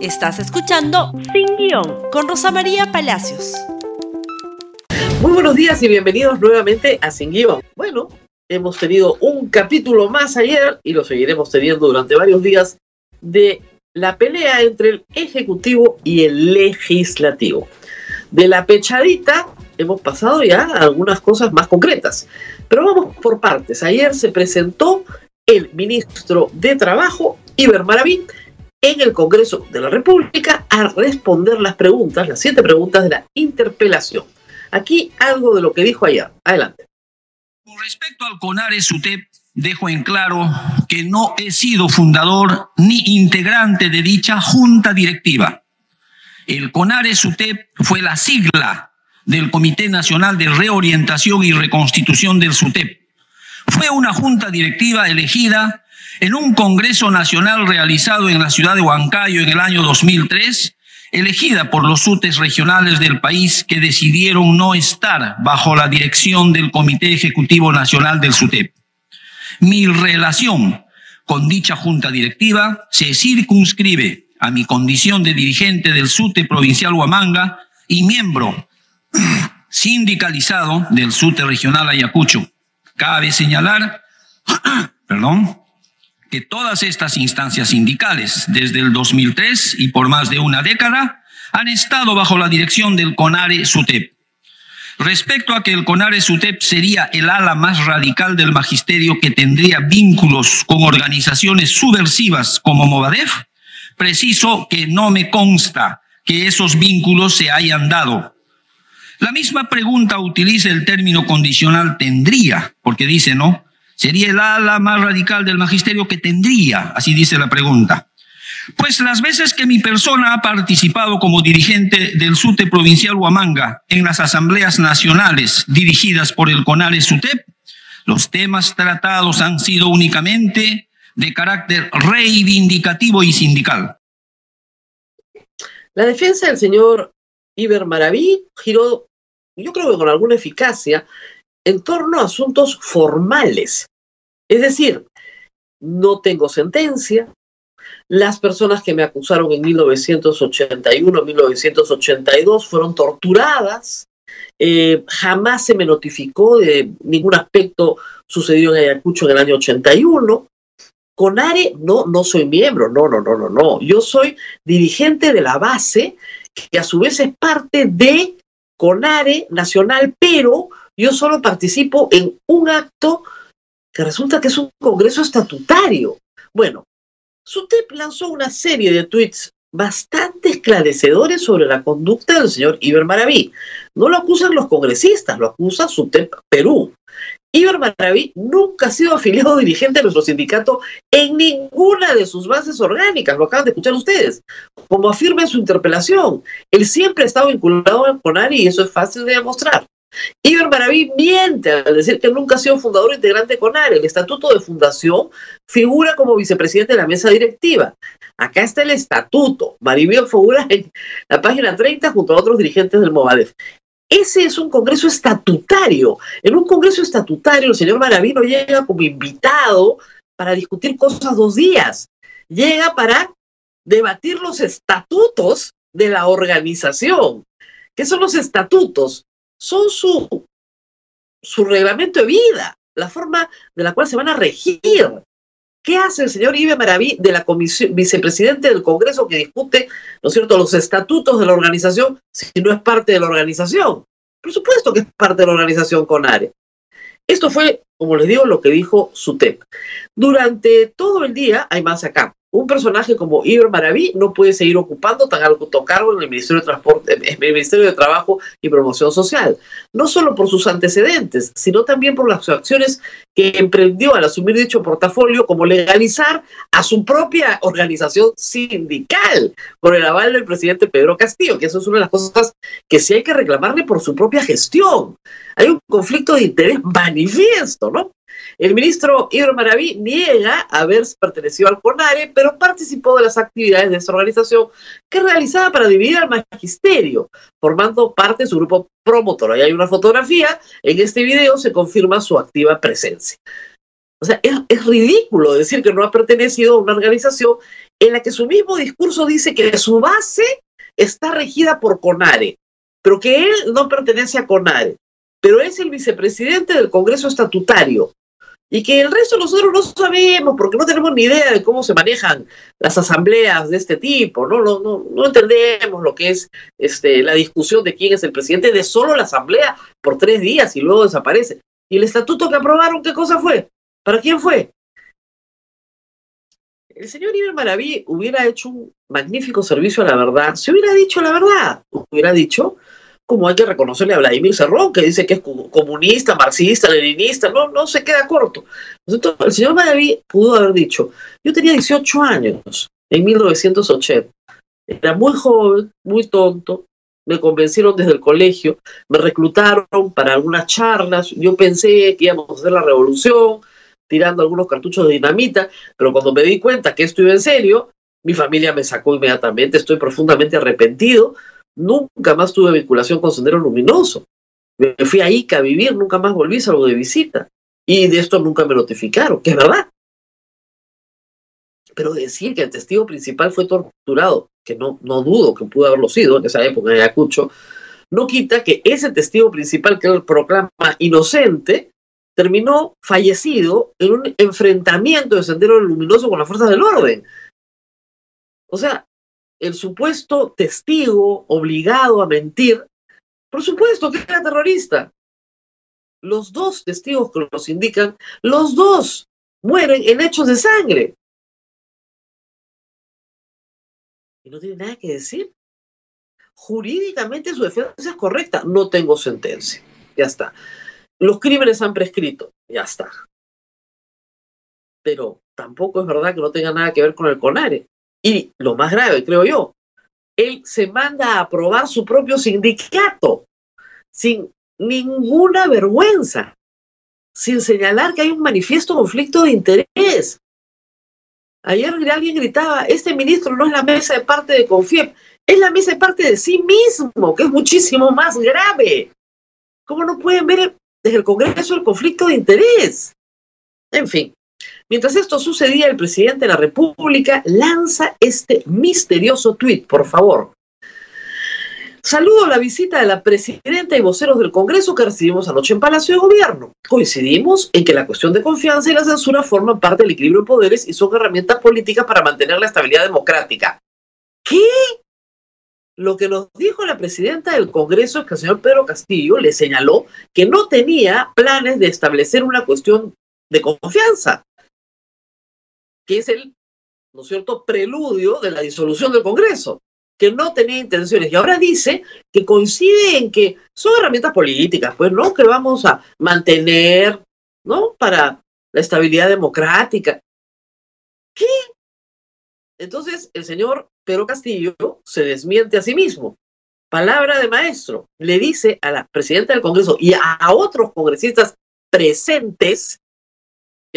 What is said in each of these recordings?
Estás escuchando Sin Guión con Rosa María Palacios. Muy buenos días y bienvenidos nuevamente a Sin Guión. Bueno, hemos tenido un capítulo más ayer y lo seguiremos teniendo durante varios días de la pelea entre el Ejecutivo y el Legislativo. De la pechadita hemos pasado ya a algunas cosas más concretas. Pero vamos por partes. Ayer se presentó el ministro de Trabajo, Iber Maraví, en el Congreso de la República a responder las preguntas, las siete preguntas de la interpelación. Aquí algo de lo que dijo ayer. Adelante. Con respecto al CONARES UTEP, dejo en claro que no he sido fundador ni integrante de dicha junta directiva. El CONARES UTEP fue la sigla del Comité Nacional de Reorientación y Reconstitución del SUTEP. Fue una junta directiva elegida en un Congreso Nacional realizado en la ciudad de Huancayo en el año 2003, elegida por los SUTES regionales del país que decidieron no estar bajo la dirección del Comité Ejecutivo Nacional del SUTEP. Mi relación con dicha junta directiva se circunscribe a mi condición de dirigente del SUTE provincial Huamanga y miembro sindicalizado del SUTE regional Ayacucho. Cabe señalar, perdón, que todas estas instancias sindicales, desde el 2003 y por más de una década, han estado bajo la dirección del CONARE SUTEP. Respecto a que el CONARE SUTEP sería el ala más radical del magisterio que tendría vínculos con organizaciones subversivas como Movadef, preciso que no me consta que esos vínculos se hayan dado. La misma pregunta utiliza el término condicional tendría, porque dice, ¿no? Sería el ala más radical del magisterio que tendría, así dice la pregunta. Pues las veces que mi persona ha participado como dirigente del SUTE provincial Huamanga en las asambleas nacionales dirigidas por el CONARE SUTEP, los temas tratados han sido únicamente de carácter reivindicativo y sindical. La defensa del señor Iber Maraví giró, yo creo que con alguna eficacia, en torno a asuntos formales. Es decir, no tengo sentencia, las personas que me acusaron en 1981, 1982 fueron torturadas, eh, jamás se me notificó de ningún aspecto sucedido en Ayacucho en el año 81. Conare, no, no soy miembro, no, no, no, no, no. Yo soy dirigente de la base, que a su vez es parte de Conare Nacional, pero yo solo participo en un acto resulta que es un congreso estatutario. Bueno, SUTEP lanzó una serie de tweets bastante esclarecedores sobre la conducta del señor Iber Maraví. No lo acusan los congresistas, lo acusa SUTEP Perú. Iber Maraví nunca ha sido afiliado dirigente de nuestro sindicato en ninguna de sus bases orgánicas, lo acaban de escuchar ustedes. Como afirma en su interpelación, él siempre ha estado vinculado con ARI y eso es fácil de demostrar. Iber Maraví miente al decir que nunca ha sido fundador integrante con ARE. El estatuto de fundación figura como vicepresidente de la mesa directiva. Acá está el estatuto. Maribel figura en la página 30 junto a otros dirigentes del Movadef. Ese es un congreso estatutario. En un congreso estatutario, el señor Maraví no llega como invitado para discutir cosas dos días. Llega para debatir los estatutos de la organización. ¿Qué son los estatutos? Son su, su reglamento de vida, la forma de la cual se van a regir. ¿Qué hace el señor Ibe Maraví de la comisión, vicepresidente del Congreso que discute, ¿no es cierto?, los estatutos de la organización si no es parte de la organización. Por supuesto que es parte de la organización CONARE. Esto fue, como les digo, lo que dijo SUTEP. Durante todo el día, hay más acá, un personaje como Iber Maraví no puede seguir ocupando tan alto cargo en el Ministerio de Transporte, en el Ministerio de Trabajo y Promoción Social, no solo por sus antecedentes, sino también por las acciones que emprendió al asumir dicho portafolio, como legalizar a su propia organización sindical con el aval del presidente Pedro Castillo, que eso es una de las cosas que sí hay que reclamarle por su propia gestión. Hay un conflicto de interés manifiesto, ¿no? El ministro Ibro Maraví niega haber pertenecido al CONARE, pero participó de las actividades de esa organización que realizaba para dividir al magisterio, formando parte de su grupo promotor. Ahí hay una fotografía, en este video se confirma su activa presencia. O sea, es, ridículo decir que no ha pertenecido a una organización en la que su mismo discurso dice que su base está regida por CONARE, pero que él no pertenece a CONARE, pero es el vicepresidente del Congreso Estatutario y que el resto nosotros no sabemos porque no tenemos ni idea de cómo se manejan las asambleas de este tipo, no, no, no, no entendemos lo que es este, la discusión de quién es el presidente de solo la asamblea por tres días y luego desaparece. ¿Y el estatuto que aprobaron qué cosa fue? ¿Para quién fue? El señor Iber Maraví hubiera hecho un magnífico servicio a la verdad, se hubiera dicho la verdad, hubiera dicho, como hay que reconocerle a Vladimir Cerrón, que dice que es comunista, marxista, leninista, no, no se queda corto. El señor Maraví pudo haber dicho, yo tenía 18 años en 1980, era muy joven, muy tonto, me convencieron desde el colegio, me reclutaron para algunas charlas, yo pensé que íbamos a hacer la revolución, tirando algunos cartuchos de dinamita, pero cuando me di cuenta que esto iba en serio, mi familia me sacó inmediatamente, estoy profundamente arrepentido, nunca más tuve vinculación con Sendero Luminoso. Me fui a Ica a vivir, nunca más volví, salvo de visita. Y de esto nunca me notificaron, que es verdad. Pero decir que el testigo principal fue torturado, que no, no dudo que pudo haberlo sido en esa época en Ayacucho, no quita que ese testigo principal que él proclama inocente terminó fallecido en un enfrentamiento de Sendero Luminoso con las fuerzas del orden. O sea, el supuesto testigo obligado a mentir, por supuesto que era terrorista. Los dos testigos que nos indican, los dos mueren en hechos de sangre. Y no tiene nada que decir. Jurídicamente su defensa es correcta. No tengo sentencia. Ya está. Los crímenes han prescrito. Ya está. Pero tampoco es verdad que no tenga nada que ver con el CONARE. Y lo más grave, creo yo, él se manda a aprobar su propio sindicato sin ninguna vergüenza, sin señalar que hay un manifiesto conflicto de interés. Ayer alguien gritaba, este ministro no es la mesa de parte de Confiep, es la mesa de parte de sí mismo, que es muchísimo más grave. ¿Cómo no pueden ver desde el Congreso el conflicto de interés? En fin, Mientras esto sucedía, el presidente de la República lanza este misterioso tuit, por favor. Saludo la visita de la presidenta y voceros del Congreso que recibimos anoche en Palacio de Gobierno. Coincidimos en que la cuestión de confianza y la censura forman parte del equilibrio de poderes y son herramientas políticas para mantener la estabilidad democrática. ¿Qué? Lo que nos dijo la presidenta del Congreso es que el señor Pedro Castillo le señaló que no tenía planes de establecer una cuestión de confianza que es el, ¿no es cierto?, preludio de la disolución del Congreso, que no tenía intenciones. Y ahora dice que coincide en que son herramientas políticas, pues, ¿no? Que vamos a mantener, ¿no? Para la estabilidad democrática. ¿Qué? Entonces, el señor Pedro Castillo se desmiente a sí mismo. Palabra de maestro. Le dice a la presidenta del Congreso y a otros congresistas presentes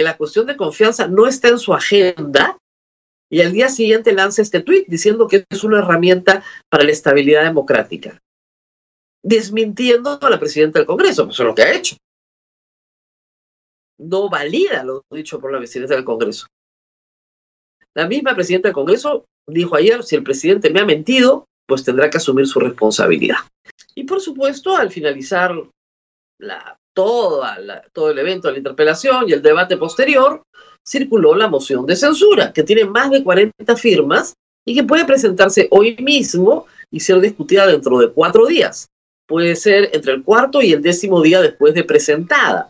la cuestión de confianza no está en su agenda y al día siguiente lanza este tuit diciendo que es una herramienta para la estabilidad democrática, desmintiendo a la presidenta del Congreso, eso es lo que ha hecho. No valida lo dicho por la presidenta del Congreso. La misma presidenta del Congreso dijo ayer, si el presidente me ha mentido, pues tendrá que asumir su responsabilidad. Y por supuesto, al finalizar la todo el evento de la interpelación y el debate posterior, circuló la moción de censura, que tiene más de 40 firmas y que puede presentarse hoy mismo y ser discutida dentro de cuatro días. Puede ser entre el cuarto y el décimo día después de presentada.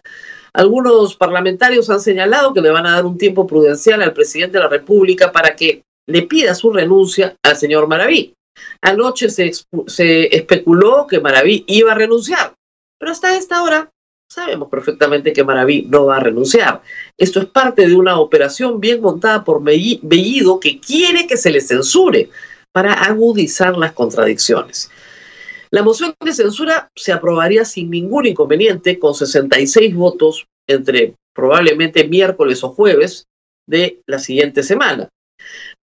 Algunos parlamentarios han señalado que le van a dar un tiempo prudencial al presidente de la República para que le pida su renuncia al señor Maraví. Anoche se, se especuló que Maraví iba a renunciar, pero hasta esta hora Sabemos perfectamente que Maraví no va a renunciar. Esto es parte de una operación bien montada por Bellido que quiere que se le censure para agudizar las contradicciones. La moción de censura se aprobaría sin ningún inconveniente con 66 votos entre probablemente miércoles o jueves de la siguiente semana.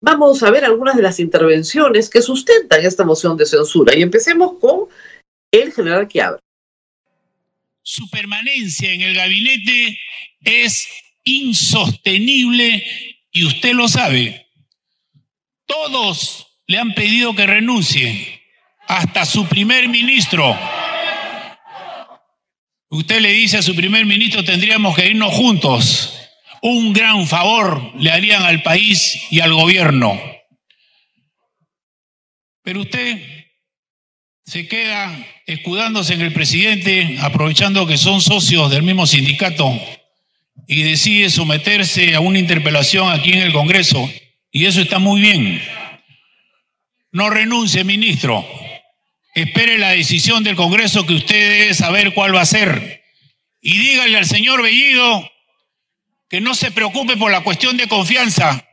Vamos a ver algunas de las intervenciones que sustentan esta moción de censura y empecemos con el general que abre su permanencia en el gabinete es insostenible y usted lo sabe. Todos le han pedido que renuncie, hasta su primer ministro. Usted le dice a su primer ministro, tendríamos que irnos juntos. Un gran favor le harían al país y al gobierno. Pero usted se queda escudándose en el presidente, aprovechando que son socios del mismo sindicato, y decide someterse a una interpelación aquí en el Congreso. Y eso está muy bien. No renuncie, ministro. Espere la decisión del Congreso que usted debe saber cuál va a ser. Y dígale al señor Bellido que no se preocupe por la cuestión de confianza,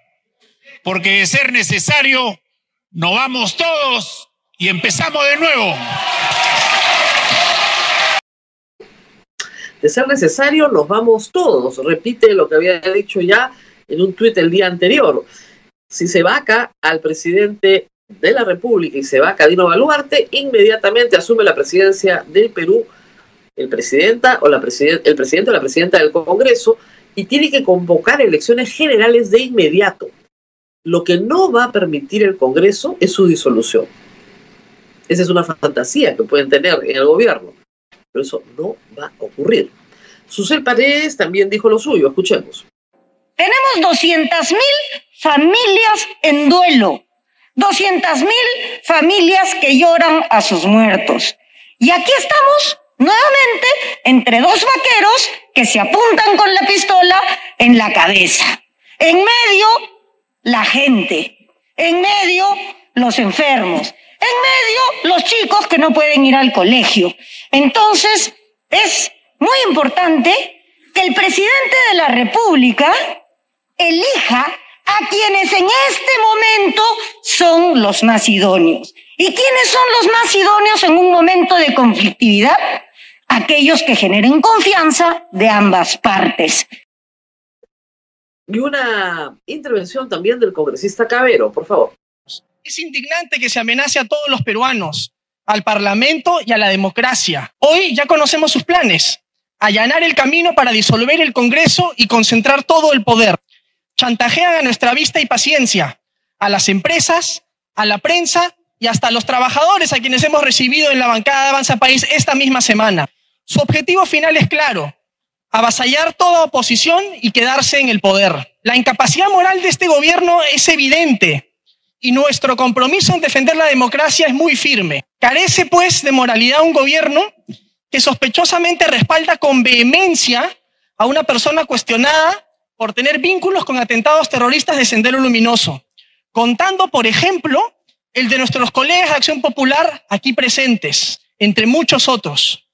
porque de ser necesario, nos vamos todos y empezamos de nuevo. De ser necesario, nos vamos todos. Repite lo que había dicho ya en un tuit el día anterior. Si se vaca al presidente de la República y se va Dino Baluarte, inmediatamente asume la presidencia del Perú el presidenta o la el presidente o la presidenta del Congreso y tiene que convocar elecciones generales de inmediato. Lo que no va a permitir el Congreso es su disolución. Esa es una fantasía que pueden tener en el gobierno, pero eso no va a ocurrir. Susel Paredes también dijo lo suyo, escuchemos. Tenemos 200.000 familias en duelo 200 mil familias que lloran a sus muertos. Y aquí estamos nuevamente entre dos vaqueros que se apuntan con la pistola en la cabeza. En medio, la gente. En medio, los enfermos. En medio, los chicos que no pueden ir al colegio. Entonces, es muy importante que el presidente de la República elija a quienes en este momento son los más idóneos. ¿Y quiénes son los más idóneos en un momento de conflictividad? Aquellos que generen confianza de ambas partes. Y una intervención también del congresista Cabero, por favor. Es indignante que se amenace a todos los peruanos, al Parlamento y a la democracia. Hoy ya conocemos sus planes. Allanar el camino para disolver el Congreso y concentrar todo el poder chantajean a nuestra vista y paciencia, a las empresas, a la prensa y hasta a los trabajadores a quienes hemos recibido en la bancada de Avanza País esta misma semana. Su objetivo final es claro, avasallar toda oposición y quedarse en el poder. La incapacidad moral de este gobierno es evidente y nuestro compromiso en defender la democracia es muy firme. Carece pues de moralidad un gobierno que sospechosamente respalda con vehemencia a una persona cuestionada por tener vínculos con atentados terroristas de Sendero Luminoso, contando, por ejemplo, el de nuestros colegas de Acción Popular aquí presentes, entre muchos otros.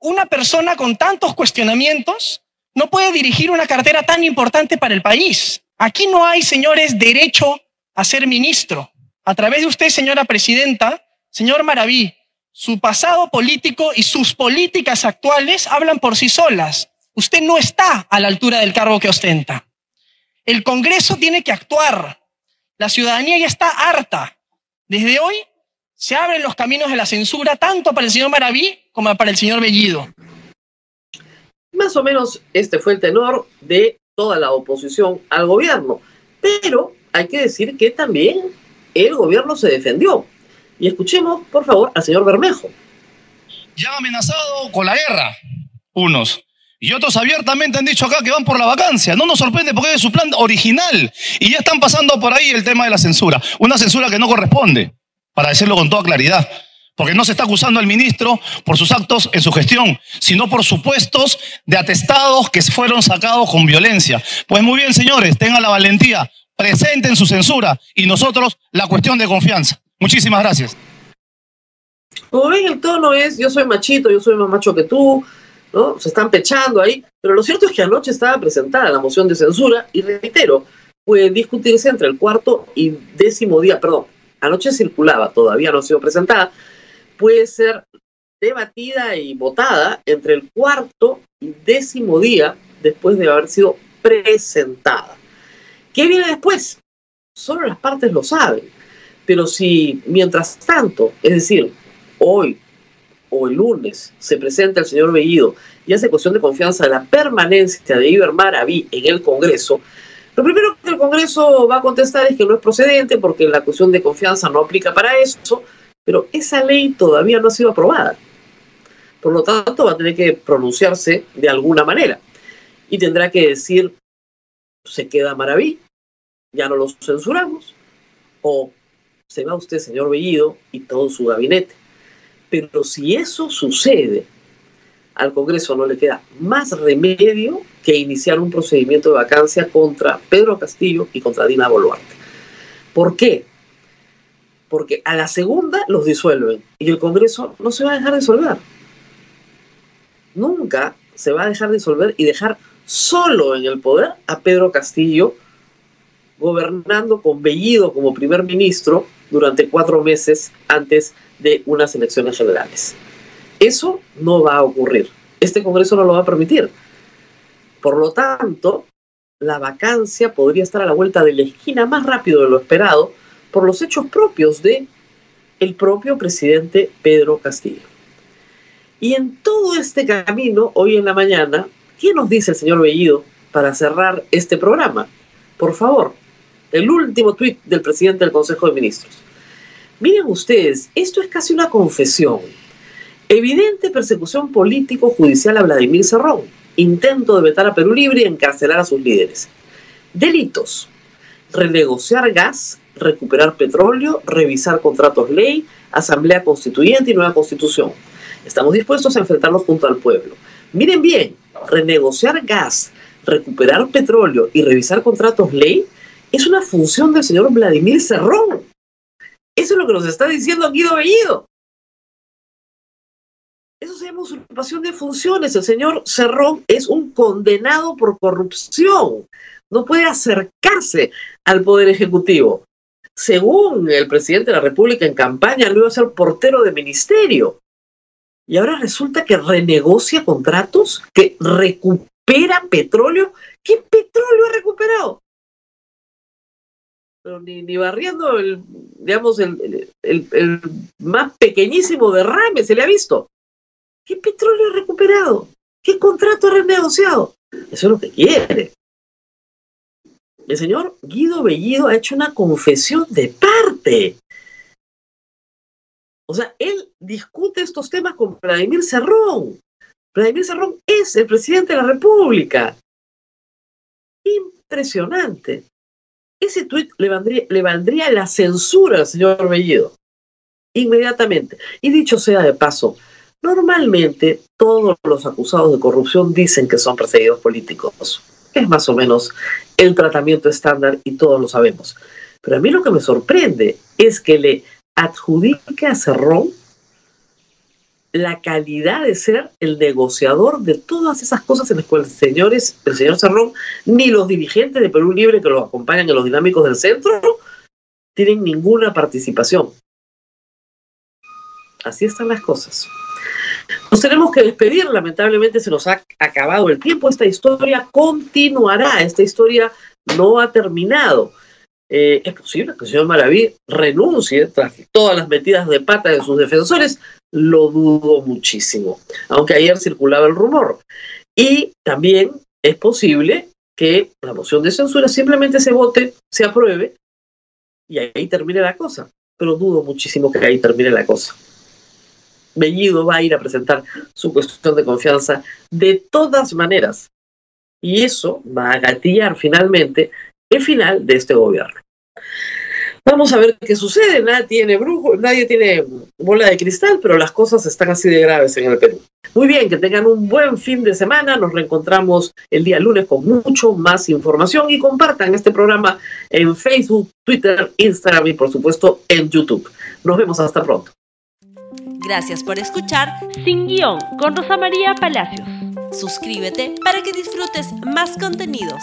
Una persona con tantos cuestionamientos no puede dirigir una cartera tan importante para el país. Aquí no hay, señores, derecho a ser ministro. A través de usted, señora presidenta, señor Maraví, su pasado político y sus políticas actuales hablan por sí solas. Usted no está a la altura del cargo que ostenta. El Congreso tiene que actuar. La ciudadanía ya está harta. Desde hoy se abren los caminos de la censura tanto para el señor Maraví como para el señor Bellido. Más o menos este fue el tenor de toda la oposición al gobierno. Pero hay que decir que también el gobierno se defendió. Y escuchemos, por favor, al señor Bermejo. Ya amenazado con la guerra, unos. Y otros abiertamente han dicho acá que van por la vacancia. No nos sorprende porque es su plan original. Y ya están pasando por ahí el tema de la censura. Una censura que no corresponde, para decirlo con toda claridad. Porque no se está acusando al ministro por sus actos en su gestión, sino por supuestos de atestados que fueron sacados con violencia. Pues muy bien, señores, tengan la valentía, presenten su censura y nosotros la cuestión de confianza. Muchísimas gracias. Como ven, el tono es, yo soy machito, yo soy más macho que tú, ¿no? Se están pechando ahí, pero lo cierto es que anoche estaba presentada la moción de censura y reitero, puede discutirse entre el cuarto y décimo día, perdón, anoche circulaba, todavía no ha sido presentada, puede ser debatida y votada entre el cuarto y décimo día después de haber sido presentada. ¿Qué viene después? Solo las partes lo saben. Pero si mientras tanto, es decir, hoy o el lunes se presenta el señor Bellido y hace cuestión de confianza de la permanencia de Iber Maraví en el Congreso, Lo primero que el Congreso va a contestar es que no es procedente porque la cuestión de confianza no aplica para eso, pero esa ley todavía no ha sido aprobada. Por lo tanto, va a tener que pronunciarse de alguna manera y tendrá que decir, se queda Maraví, ya no los censuramos, o se va usted, señor Bellido, y todo su gabinete. Pero si eso sucede, al Congreso no le queda más remedio que iniciar un procedimiento de vacancia contra Pedro Castillo y contra Dina Boluarte. ¿Por qué? Porque a la segunda los disuelven y el Congreso no se va a dejar disolver. Nunca se va a dejar disolver y dejar solo en el poder a Pedro Castillo, gobernando con Bellido como primer ministro durante cuatro meses antes de unas elecciones generales. Eso no va a ocurrir. Este Congreso no lo va a permitir. Por lo tanto, la vacancia podría estar a la vuelta de la esquina más rápido de lo esperado por los hechos propios de el propio presidente Pedro Castillo. Y en todo este camino, hoy en la mañana, ¿qué nos dice el señor Bellido para cerrar este programa? Por favor, el último tuit del presidente del Consejo de Ministros. Miren ustedes, esto es casi una confesión. Evidente persecución político-judicial a Vladimir Cerrón. Intento de vetar a Perú Libre y encarcelar a sus líderes. Delitos. Renegociar gas, recuperar petróleo, revisar contratos ley, asamblea constituyente y nueva constitución. Estamos dispuestos a enfrentarnos junto al pueblo. Miren bien, renegociar gas, recuperar petróleo y revisar contratos ley es una función del señor Vladimir Cerrón. Eso es lo que nos está diciendo Guido Bellido. Eso se llama usurpación de funciones. El señor Cerrón es un condenado por corrupción. No puede acercarse al Poder Ejecutivo. Según el presidente de la República en campaña, no iba a ser portero de ministerio. Y ahora resulta que renegocia contratos, que recupera petróleo. ¿Qué petróleo ha recuperado? Ni barriendo el, digamos, el, el, el, más pequeñísimo derrame se le ha visto. ¿Qué petróleo ha recuperado? ¿Qué contrato ha renegociado? Eso es lo que quiere. El señor Guido Bellido ha hecho una confesión de parte. O sea, él discute estos temas con Vladimir Cerrón. Vladimir Cerrón es el presidente de la República. Impresionante. Ese tuit le valdría, le la censura al señor Bellido. Inmediatamente. Y dicho sea de paso, normalmente todos los acusados de corrupción dicen que son perseguidos políticos. Es más o menos el tratamiento estándar y todos lo sabemos. Pero a mí lo que me sorprende es que le adjudique a Cerrón la calidad de ser el negociador de todas esas cosas en las cuales señores, el señor Cerrón ni los dirigentes de Perú Libre que lo acompañan en los dinámicos del centro tienen ninguna participación. Así están las cosas. Nos tenemos que despedir, lamentablemente se nos ha acabado el tiempo, esta historia continuará, esta historia no ha terminado. Eh, es posible que el señor Maraví renuncie tras todas las metidas de pata de sus defensores, lo dudo muchísimo, aunque ayer circulaba el rumor. Y también es posible que la moción de censura simplemente se vote, se apruebe y ahí termine la cosa, pero dudo muchísimo que ahí termine la cosa. Bellido va a ir a presentar su cuestión de confianza de todas maneras. Y eso va a gatillar finalmente el final de este gobierno. Vamos a ver qué sucede. Nadie tiene brujo, nadie tiene bola de cristal, pero las cosas están así de graves en el Perú. Muy bien, que tengan un buen fin de semana. Nos reencontramos el día lunes con mucho más información y compartan este programa en Facebook, Twitter, Instagram y por supuesto en YouTube. Nos vemos hasta pronto. Gracias por escuchar Sin Guión con Rosa María Palacios. Suscríbete para que disfrutes más contenidos.